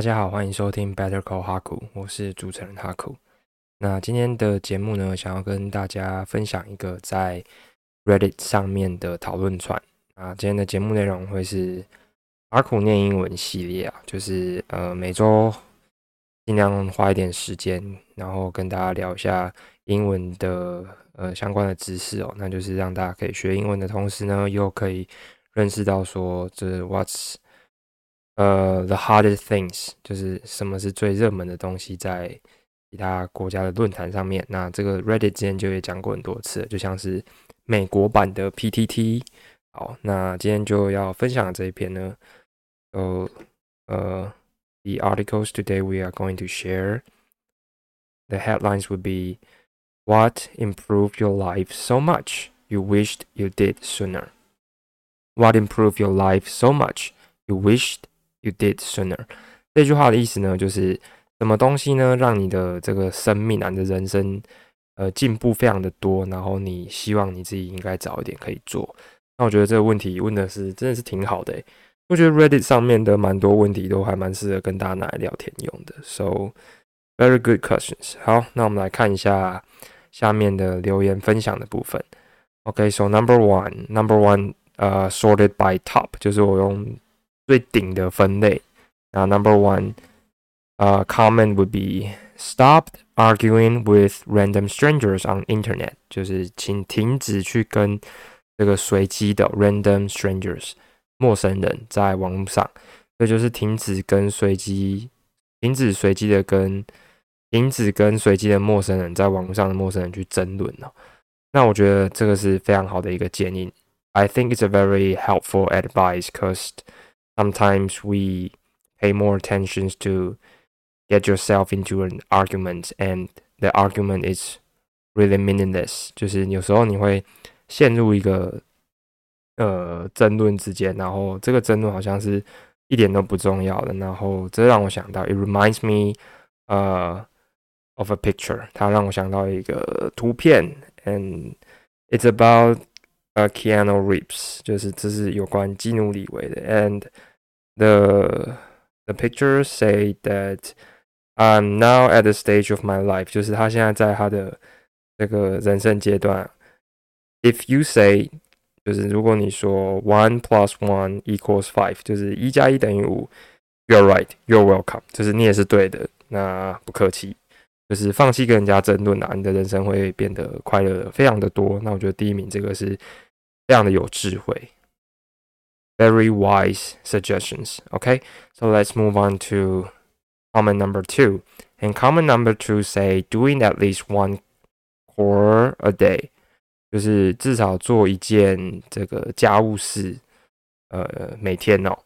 大家好，欢迎收听 Better Call 哈库，我是主持人哈库。那今天的节目呢，想要跟大家分享一个在 Reddit 上面的讨论串。啊，今天的节目内容会是哈库念英文系列啊，就是呃每周尽量花一点时间，然后跟大家聊一下英文的呃相关的知识哦。那就是让大家可以学英文的同时呢，又可以认识到说这 What's 呃，the hardest things 就是什么是最热门的东西，在其他国家的论坛上面。那这个 Reddit 之前就也讲过很多次，就像是美国版的 PTT。好，那今天就要分享的这一篇呢，呃呃，the articles today we are going to share. The headlines would be What improved your life so much you wished you did sooner? What improved your life so much you wished You did sooner。这句话的意思呢，就是什么东西呢，让你的这个生命啊，你的人生，呃，进步非常的多，然后你希望你自己应该早一点可以做。那我觉得这个问题问的是真的是挺好的诶。我觉得 Reddit 上面的蛮多问题都还蛮适合跟大家拿来聊天用的。So very good questions。好，那我们来看一下下面的留言分享的部分。OK，so number one，number one，呃，sorted by top，就是我用。最顶的分类。那 number one，呃、，comment would be stop arguing with random strangers on internet，就是请停止去跟这个随机的 random strangers 陌生人在网络上，这就是停止跟随机，停止随机的跟，停止跟随机的陌生人在网络上的陌生人去争论了。那我觉得这个是非常好的一个建议。I think it's a very helpful advice because sometimes we pay more attention to get yourself into an argument and the argument is really meaningless 就是有时候你会陷入一个呃争论之间，然后这个争论好像是一点都不重要的，然后这让我想到，it reminds me 呃 of a picture，它让我想到一个图片，and it's about 呃 Keanu Reeves，就是这是有关基努里维的，and the the picture say that I'm now at the stage of my life，就是他现在在他的这个人生阶段。If you say，就是如果你说 one plus one equals five，就是一加一等于五，You're right，You're welcome，就是你也是对的。那不客气，就是放弃跟人家争论啊，你的人生会变得快乐非常的多。那我觉得第一名这个是非常的有智慧。very wise suggestions. Okay, so let's move on to comment number two. And comment number two say doing at least one core a day，就是至少做一件这个家务事，呃，每天哦，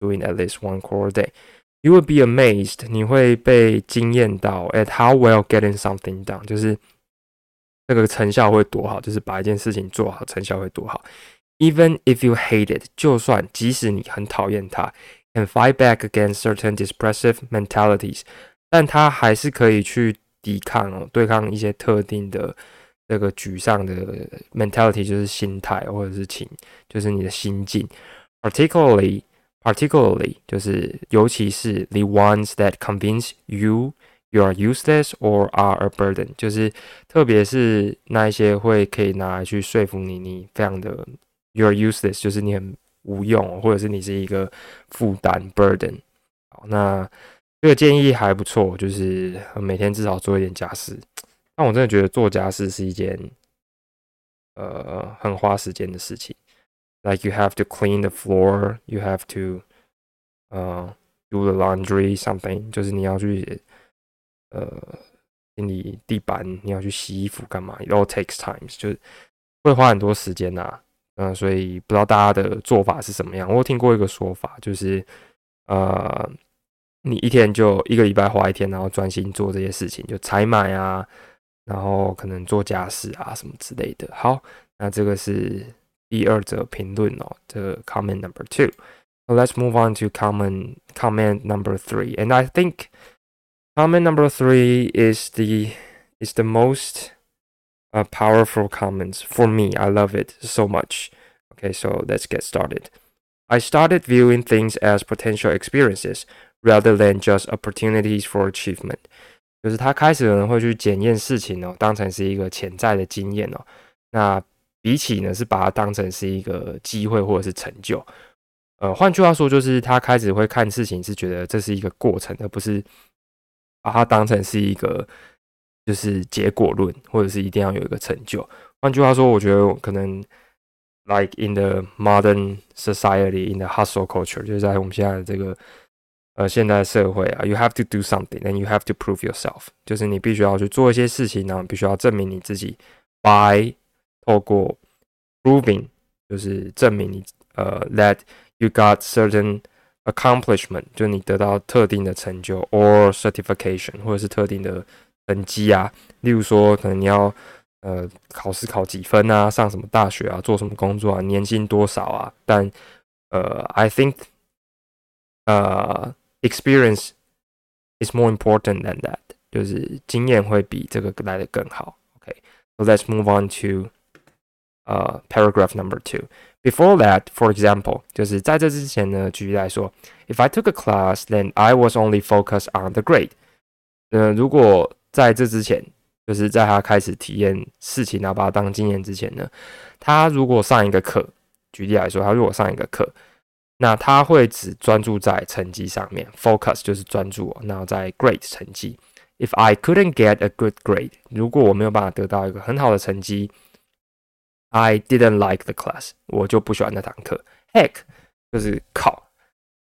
doing at least one core a day。You will be amazed，你会被惊艳到 at how well getting something done，就是这个成效会多好，就是把一件事情做好，成效会多好。 Even if you hate it，就算即使你很讨厌它，can fight back against certain depressive mentalities，但它还是可以去抵抗哦，对抗一些特定的这个沮丧的 mentality，就是心态或者是情，就是你的心境。Particularly, particularly 就是尤其是 the ones that convince you you are useless or are a burden，就是特别是那一些会可以拿来去说服你，你非常的 You're useless，就是你很无用，或者是你是一个负担 burden。好，那这个建议还不错，就是每天至少做一点家事。但我真的觉得做家事是一件呃很花时间的事情。Like you have to clean the floor, you have to 呃 do the laundry something，就是你要去呃清理地板，你要去洗衣服干嘛？It all takes times，就是会花很多时间呐。嗯，所以不知道大家的做法是什么样。我听过一个说法，就是呃，你一天就一个礼拜花一天，然后专心做这些事情，就采买啊，然后可能做家事啊什么之类的。好，那这个是第二则评论哦，这个 comment number two。Let's move on to comment comment number three, and I think comment number three is the is the most uh, powerful comments for me. I love it so much. Okay, so let's get started. I started viewing things as potential experiences rather than just opportunities for achievement。就是他开始可能会去检验事情哦，当成是一个潜在的经验哦。那比起呢，是把它当成是一个机会或者是成就。呃，换句话说，就是他开始会看事情是觉得这是一个过程，而不是把它当成是一个就是结果论，或者是一定要有一个成就。换句话说，我觉得可能 like in the modern society in the hustle culture，就是在我们现在的这个呃现代社会啊，you have to do something and you have to prove yourself，就是你必须要去做一些事情呢，必须要证明你自己，by 透过 proving，就是证明你呃 that。you got certain accomplishment，就你得到特定的成就，or certification，或者是特定的成绩啊。例如说，可能你要呃考试考几分啊，上什么大学啊，做什么工作啊，年薪多少啊。但呃，I think 呃 experience is more important than that，就是经验会比这个来的更好。OK，so let's move on to 呃 paragraph number two。Before that, for example，就是在这之前呢，举例来说，If I took a class, then I was only focused on the grade。呃，如果 在这之前，就是在他开始体验事情，然后把它当经验之前呢，他如果上一个课，举例来说，他如果上一个课，那他会只专注在成绩上面，focus 就是专注，然后在 grade 成绩。If I couldn't get a good grade，如果我没有办法得到一个很好的成绩。I didn't like the class，我就不喜欢那堂课。Heck，就是靠。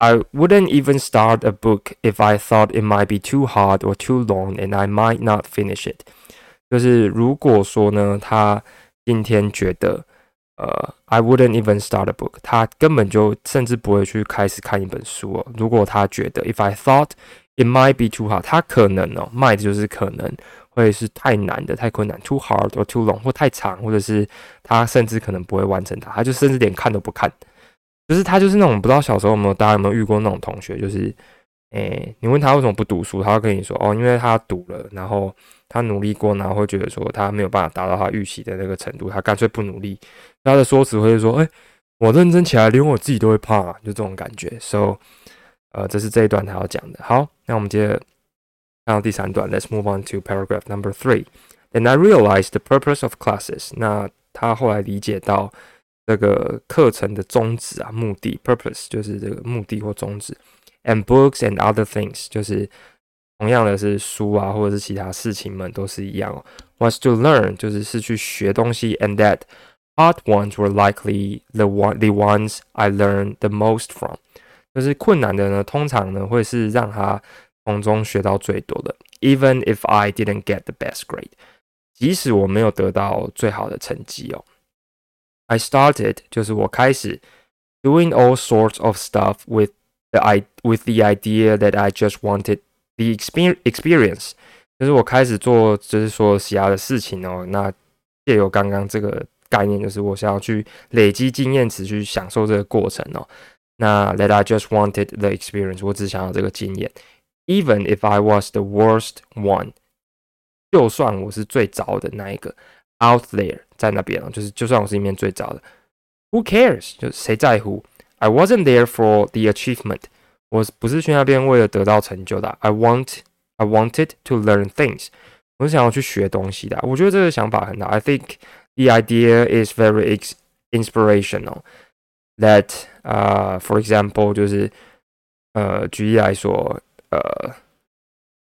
I wouldn't even start a book if I thought it might be too hard or too long and I might not finish it。就是如果说呢，他今天觉得，呃，I wouldn't even start a book，他根本就甚至不会去开始看一本书哦。如果他觉得，if I thought it might be too hard，他可能哦，might 就是可能。会是太难的、太困难，too hard or too long，或太长，或者是他甚至可能不会完成它，他就甚至连看都不看。就是他就是那种不知道小时候有没有大家有没有遇过那种同学，就是诶，你问他为什么不读书，他会跟你说哦，因为他读了，然后他努力过，然后会觉得说他没有办法达到他预期的那个程度，他干脆不努力。他的说辞会说，哎，我认真起来，连我自己都会怕，就这种感觉。So，呃，这是这一段他要讲的。好，那我们接着。看到第三段，Let's move on to paragraph number three. And I realized the purpose of classes. 那他后来理解到这个课程的宗旨啊，目的 purpose 就是这个目的或宗旨。And books and other things 就是同样的是书啊，或者是其他事情们都是一样哦。Was to learn 就是是去学东西，and that hard ones were likely the one the ones I learned the most from。就是困难的呢，通常呢会是让他从中学到最多的，even if I didn't get the best grade，即使我没有得到最好的成绩哦。I started 就是我开始 doing all sorts of stuff with the I with the idea that I just wanted the experience，就是我开始做就是说其他的事情哦。那借由刚刚这个概念，就是我想要去累积经验值，去享受这个过程哦。那 that I just wanted the experience，我只想要这个经验。Even if I was the worst one，就算我是最糟的那一个，out there 在那边啊，就是就算我是一面最糟的，Who cares？就是谁在乎？I wasn't there for the achievement，我不是去那边为了得到成就的。I want I wanted to learn things，我是想要去学东西的。我觉得这个想法很好。I think the idea is very inspirational. That 啊，for example，就是呃，举例来说。呃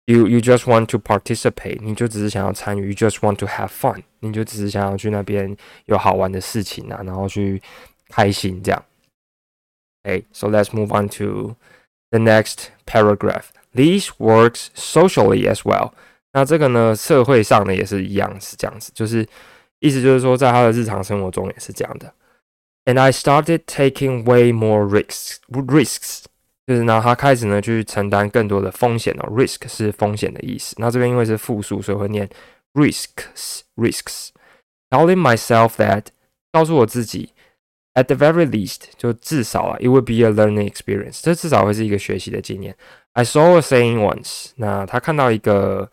，you you just want to participate，你就只是想要参与；you just want to have fun，你就只是想要去那边有好玩的事情啊，然后去开心这样。Okay, so let's move on to the next paragraph. These works socially as well. 那这个呢，社会上呢也是一样，是这样子，就是意思就是说，在他的日常生活中也是这样的。And I started taking way more risks risks 就是呢，他开始呢去承担更多的风险哦。Risk 是风险的意思。那这边因为是复数，所以会念 risks risks。Telling myself that，告诉我自己，at the very least，就至少啊，it would be a learning experience。这至少会是一个学习的经验。I saw a saying once，那他看到一个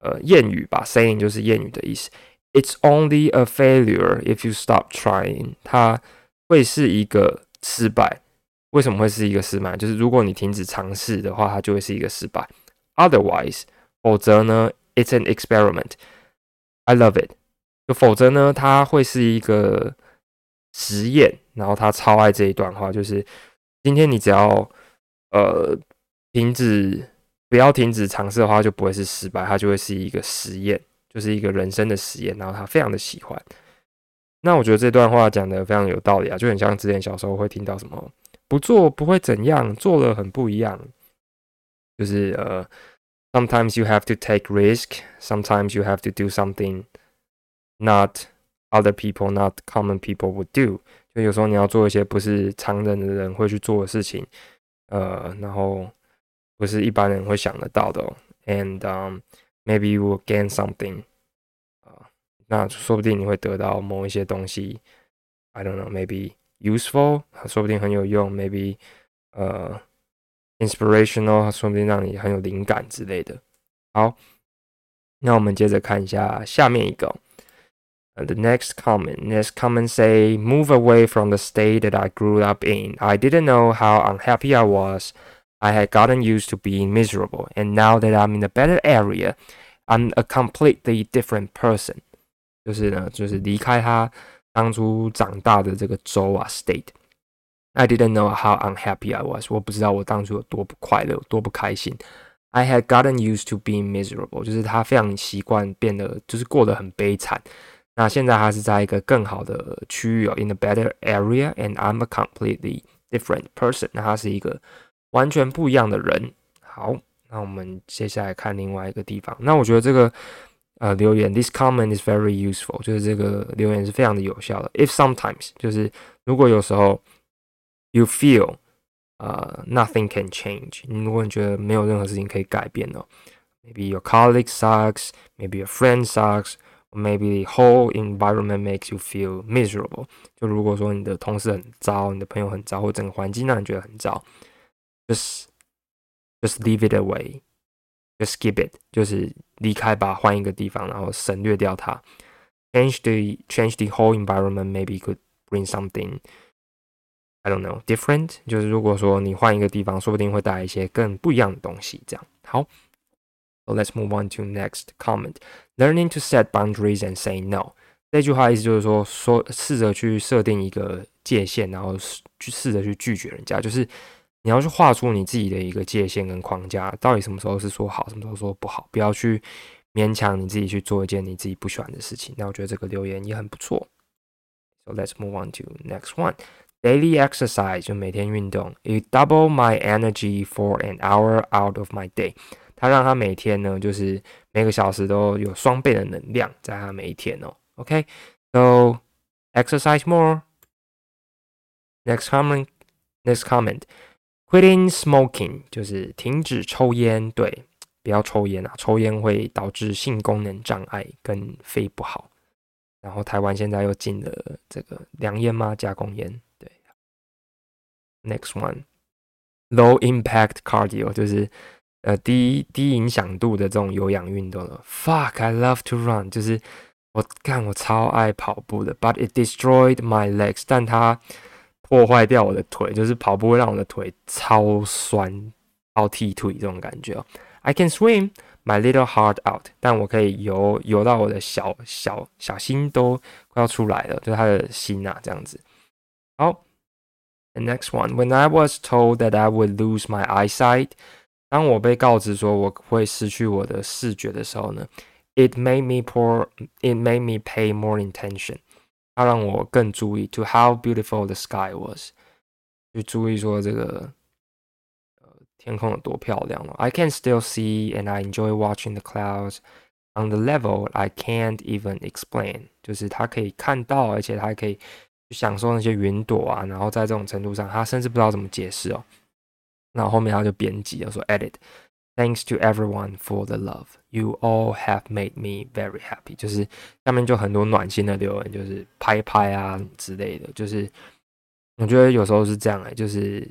呃谚语吧，saying 就是谚语的意思。It's only a failure if you stop trying。它会是一个失败。为什么会是一个失败？就是如果你停止尝试的话，它就会是一个失败。Otherwise，否则呢，it's an experiment。I love it。就否则呢，它会是一个实验。然后他超爱这一段话，就是今天你只要呃停止，不要停止尝试的话，就不会是失败，它就会是一个实验，就是一个人生的实验。然后他非常的喜欢。那我觉得这段话讲的非常有道理啊，就很像之前小时候会听到什么。不做不会怎样，做了很不一样。就是呃，sometimes you have to take risk, sometimes you have to do something not other people, not common people would do。就有时候你要做一些不是常人的人会去做的事情，呃，然后不是一般人会想得到的。And um, maybe you will gain something。啊，那说不定你会得到某一些东西。I don't know, maybe. useful，说不定很有用，maybe 呃 inspirational，说不定让你很有灵感之类的。好，那我们接着看一下下面一个。Uh, the next comment. Next comment say, move away from the state that I grew up in. I didn't know how unhappy I was. I had gotten used to being miserable, and now that I'm in a better area, I'm a completely different person. 就是呢，就是离开他 当初长大的这个州啊，state。I didn't know how unhappy I was。我不知道我当初有多不快乐，多不开心。I had gotten used to being miserable，就是他非常习惯变得就是过得很悲惨。那现在他是在一个更好的区域哦，in a better area，and I'm a completely different person。那他是一个完全不一样的人。好，那我们接下来看另外一个地方。那我觉得这个。呃，留言，this comment is very useful，就是这个留言是非常的有效的。If sometimes，就是如果有时候，you feel，呃，nothing can change，如果你觉得没有任何事情可以改变的，maybe your colleague sucks，maybe your friend sucks，maybe the whole environment makes you feel miserable。就如果说你的同事很糟，你的朋友很糟，或整个环境让你觉得很糟，just just leave it away。 就 skip it，就是离开吧，换一个地方，然后省略掉它。Change the change the whole environment maybe could bring something I don't know different。就是如果说你换一个地方，说不定会带来一些更不一样的东西。这样好。So let's move on to next comment. Learning to set boundaries and say no。这句话意思就是说，说试着去设定一个界限，然后去试着去拒绝人家，就是。 你要去画出你自己的一个界限跟框架，到底什么时候是说好，什么时候说不好，不要去勉强你自己去做一件你自己不喜欢的事情。那我觉得这个留言也很不错。So let's move on to next one. Daily exercise 就每天运动，It double my energy for an hour out of my day。它让他每天呢，就是每个小时都有双倍的能量在他每一天哦。OK，so exercise more. Next comment. Next comment. Quitting smoking 就是停止抽烟，对，不要抽烟啊，抽烟会导致性功能障碍跟肺不好。然后台湾现在又禁了这个凉烟吗？加工烟，对。Next one，low impact cardio 就是呃低低影响度的这种有氧运动了。Fuck，I love to run，就是我看我超爱跑步的，but it destroyed my legs，但它破坏掉我的腿，就是跑步会让我的腿超酸、超踢腿这种感觉哦。I can swim my little heart out，但我可以游游到我的小小小心都快要出来了，就是他的心啊这样子。好，the next one，when I was told that I would lose my eyesight，当我被告知说我会失去我的视觉的时候呢，it made me pour，it made me pay more attention。它让我更注意 to how beautiful the sky was，去注意说这个呃天空有多漂亮了。I can still see and I enjoy watching the clouds on the level I can't even explain，就是他可以看到，而且他还可以去享受那些云朵啊。然后在这种程度上，他甚至不知道怎么解释哦。然后后面他就编辑了说 edit。Thanks to everyone for the love. You all have made me very happy. 就是下面就很多暖心的留言，就是拍拍啊之类的。就是我觉得有时候是这样哎，就是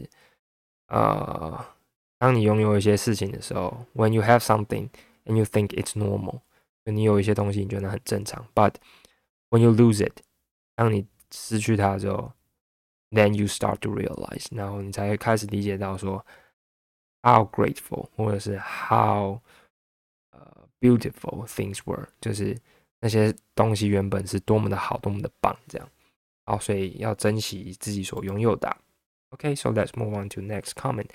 呃，当你拥有一些事情的时候，When you have something and you think it's normal，你有一些东西你觉得很正常，But when you lose it，当你失去它之后 then you start to realize，然后你才开始理解到说 how grateful 或者是 how 呃 beautiful things were，就是那些东西原本是多么的好，多么的棒，这样。好，所以要珍惜自己所拥有的。Okay, so let's move on to next comment.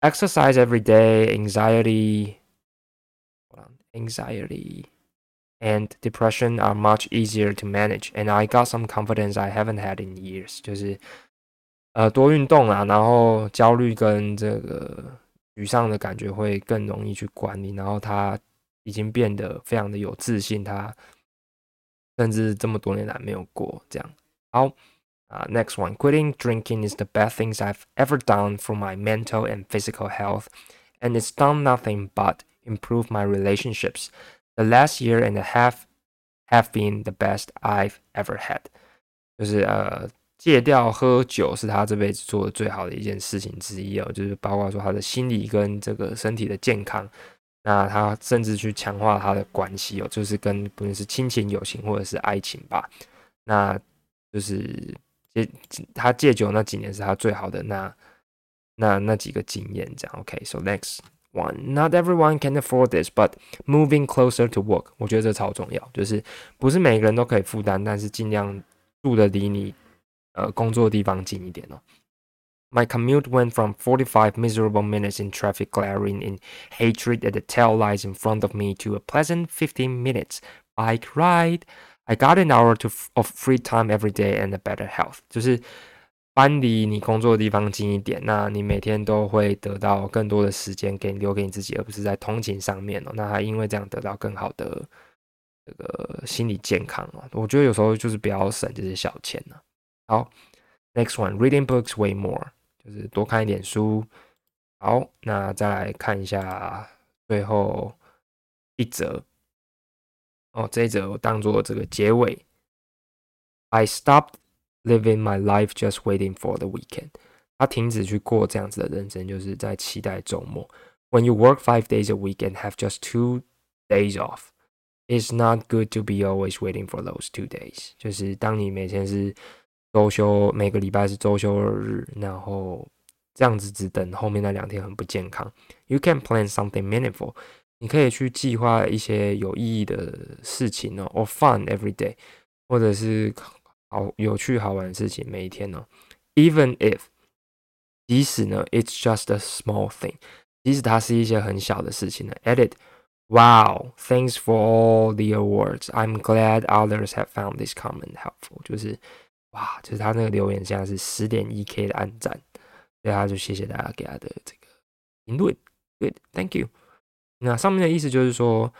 Exercise every day, anxiety, anxiety and depression are much easier to manage, and I got some confidence I haven't had in years. 就是 呃多运动啊，然后焦虑跟这个沮丧的感觉会更容易去管理，然后他已经变得非常的有自信，他甚至这么多年来没有过这样。好。Uh, next one, quitting drinking is the best things I've ever done for my mental and physical health, and it's done nothing but improve my relationships. The last year and a half have been the best I've ever had. 就是呃，戒掉喝酒是他这辈子做的最好的一件事情之一哦，就是包括说他的心理跟这个身体的健康。那他甚至去强化他的关系哦，就是跟不论是亲情、友情或者是爱情吧。那就是戒他戒酒那几年是他最好的那那那几个经验，这样 OK。So next one, not everyone can afford this, but moving closer to work，我觉得这超重要，就是不是每个人都可以负担，但是尽量住的离你呃工作的地方近一点哦。My commute went from 45 miserable minutes in traffic glaring in hatred at the tail lights in front of me to a pleasant 15 minutes bike ride. I got an hour to of free time every day and a better health，就是搬离你工作的地方近一点，那你每天都会得到更多的时间给留给你自己，而不是在通勤上面哦。那还因为这样得到更好的这个心理健康哦。我觉得有时候就是不要省这些小钱呢。 好，next one，reading books way more，就是多看一点书。好，那再来看一下最后一则。哦，这一则我当做这个结尾。I stopped living my life just waiting for the weekend。他停止去过这样子的人生，就是在期待周末。When you work five days a week and have just two days off, it's not good to be always waiting for those two days。就是当你每天是 周休，每个礼拜是周休日，然后这样子只等后面那两天很不健康。You can plan something meaningful。你可以去计划一些有意义的事情哦，or fun every day，或者是好有趣好玩的事情每一天哦。Even if，即使呢，it's just a small thing，即使它是一些很小的事情呢。Edit。Wow, thanks for all the awards. I'm glad others have found this comment helpful. 就是哇，就是他那个留言现在是十点一 K 的按赞，所以他就谢谢大家给他的这个评论。Good, thank you. 那上面的意思就是说，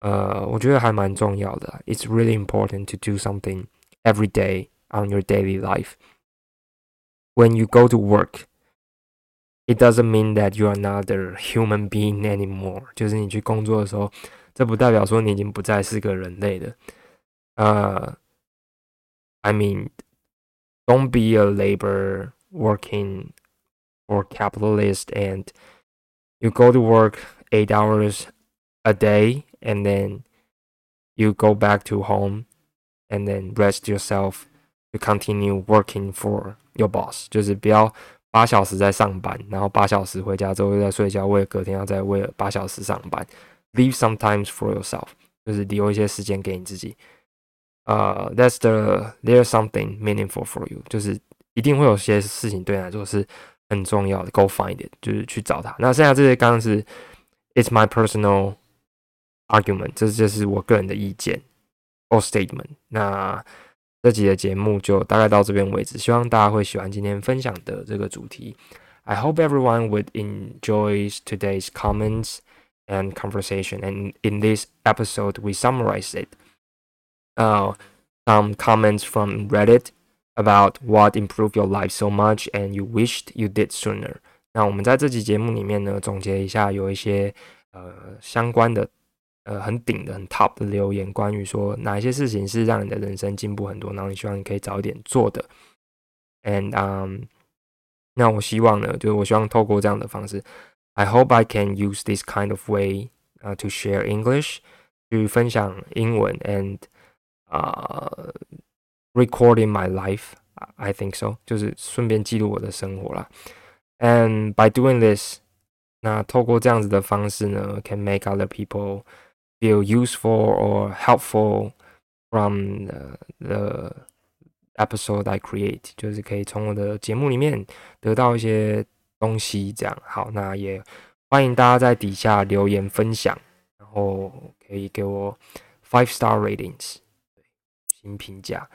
呃，我觉得还蛮重要的。It's really important to do something every day on your daily life. When you go to work, it doesn't mean that you are not a human being anymore. 就是你去工作的时候，这不代表说你已经不再是个人类了。呃，I mean, don't be a labor working for capitalist and you go to work eight hours a day and then you go back to home and then rest yourself to continue working for your boss，就是不要八小时在上班，然后八小时回家之后又在睡觉，为了隔天要再为了八小时上班。Leave some times for yourself，就是留一些时间给你自己。 呃、uh,，That's the there's something meaningful for you，就是一定会有些事情对你来说是很重要的。Go find it，就是去找它。那剩下这些刚刚是 It's my personal argument，这就是我个人的意见 or statement。那这集的节目就大概到这边为止，希望大家会喜欢今天分享的这个主题。I hope everyone would enjoy today's comments and conversation. And in this episode, we summarize it. Uh, some comments from Reddit about what improved your life so much and you wished you did sooner. 那我们在这期节目里面呢，总结一下有一些呃相关的呃很顶的很 top 的留言，关于说哪一些事情是让你的人生进步很多，然后你希望你可以早一点做的。And um，那我希望呢，就是我希望透过这样的方式，I hope I can use this kind of way 啊 to share English，去分享英文，and 啊 recording my life。 I think so，就是顺便记录我的生活啦。And by doing this，那透过这样子的方式呢，can make other people feel useful or helpful from the, the episode I create，就是可以从我的节目里面得到一些东西。这样好，那也欢迎大家在底下留言分享，然后可以给我 five star ratings， 新评价。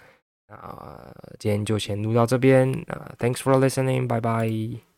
那今天就先录到这边。呃，Thanks for listening，拜拜。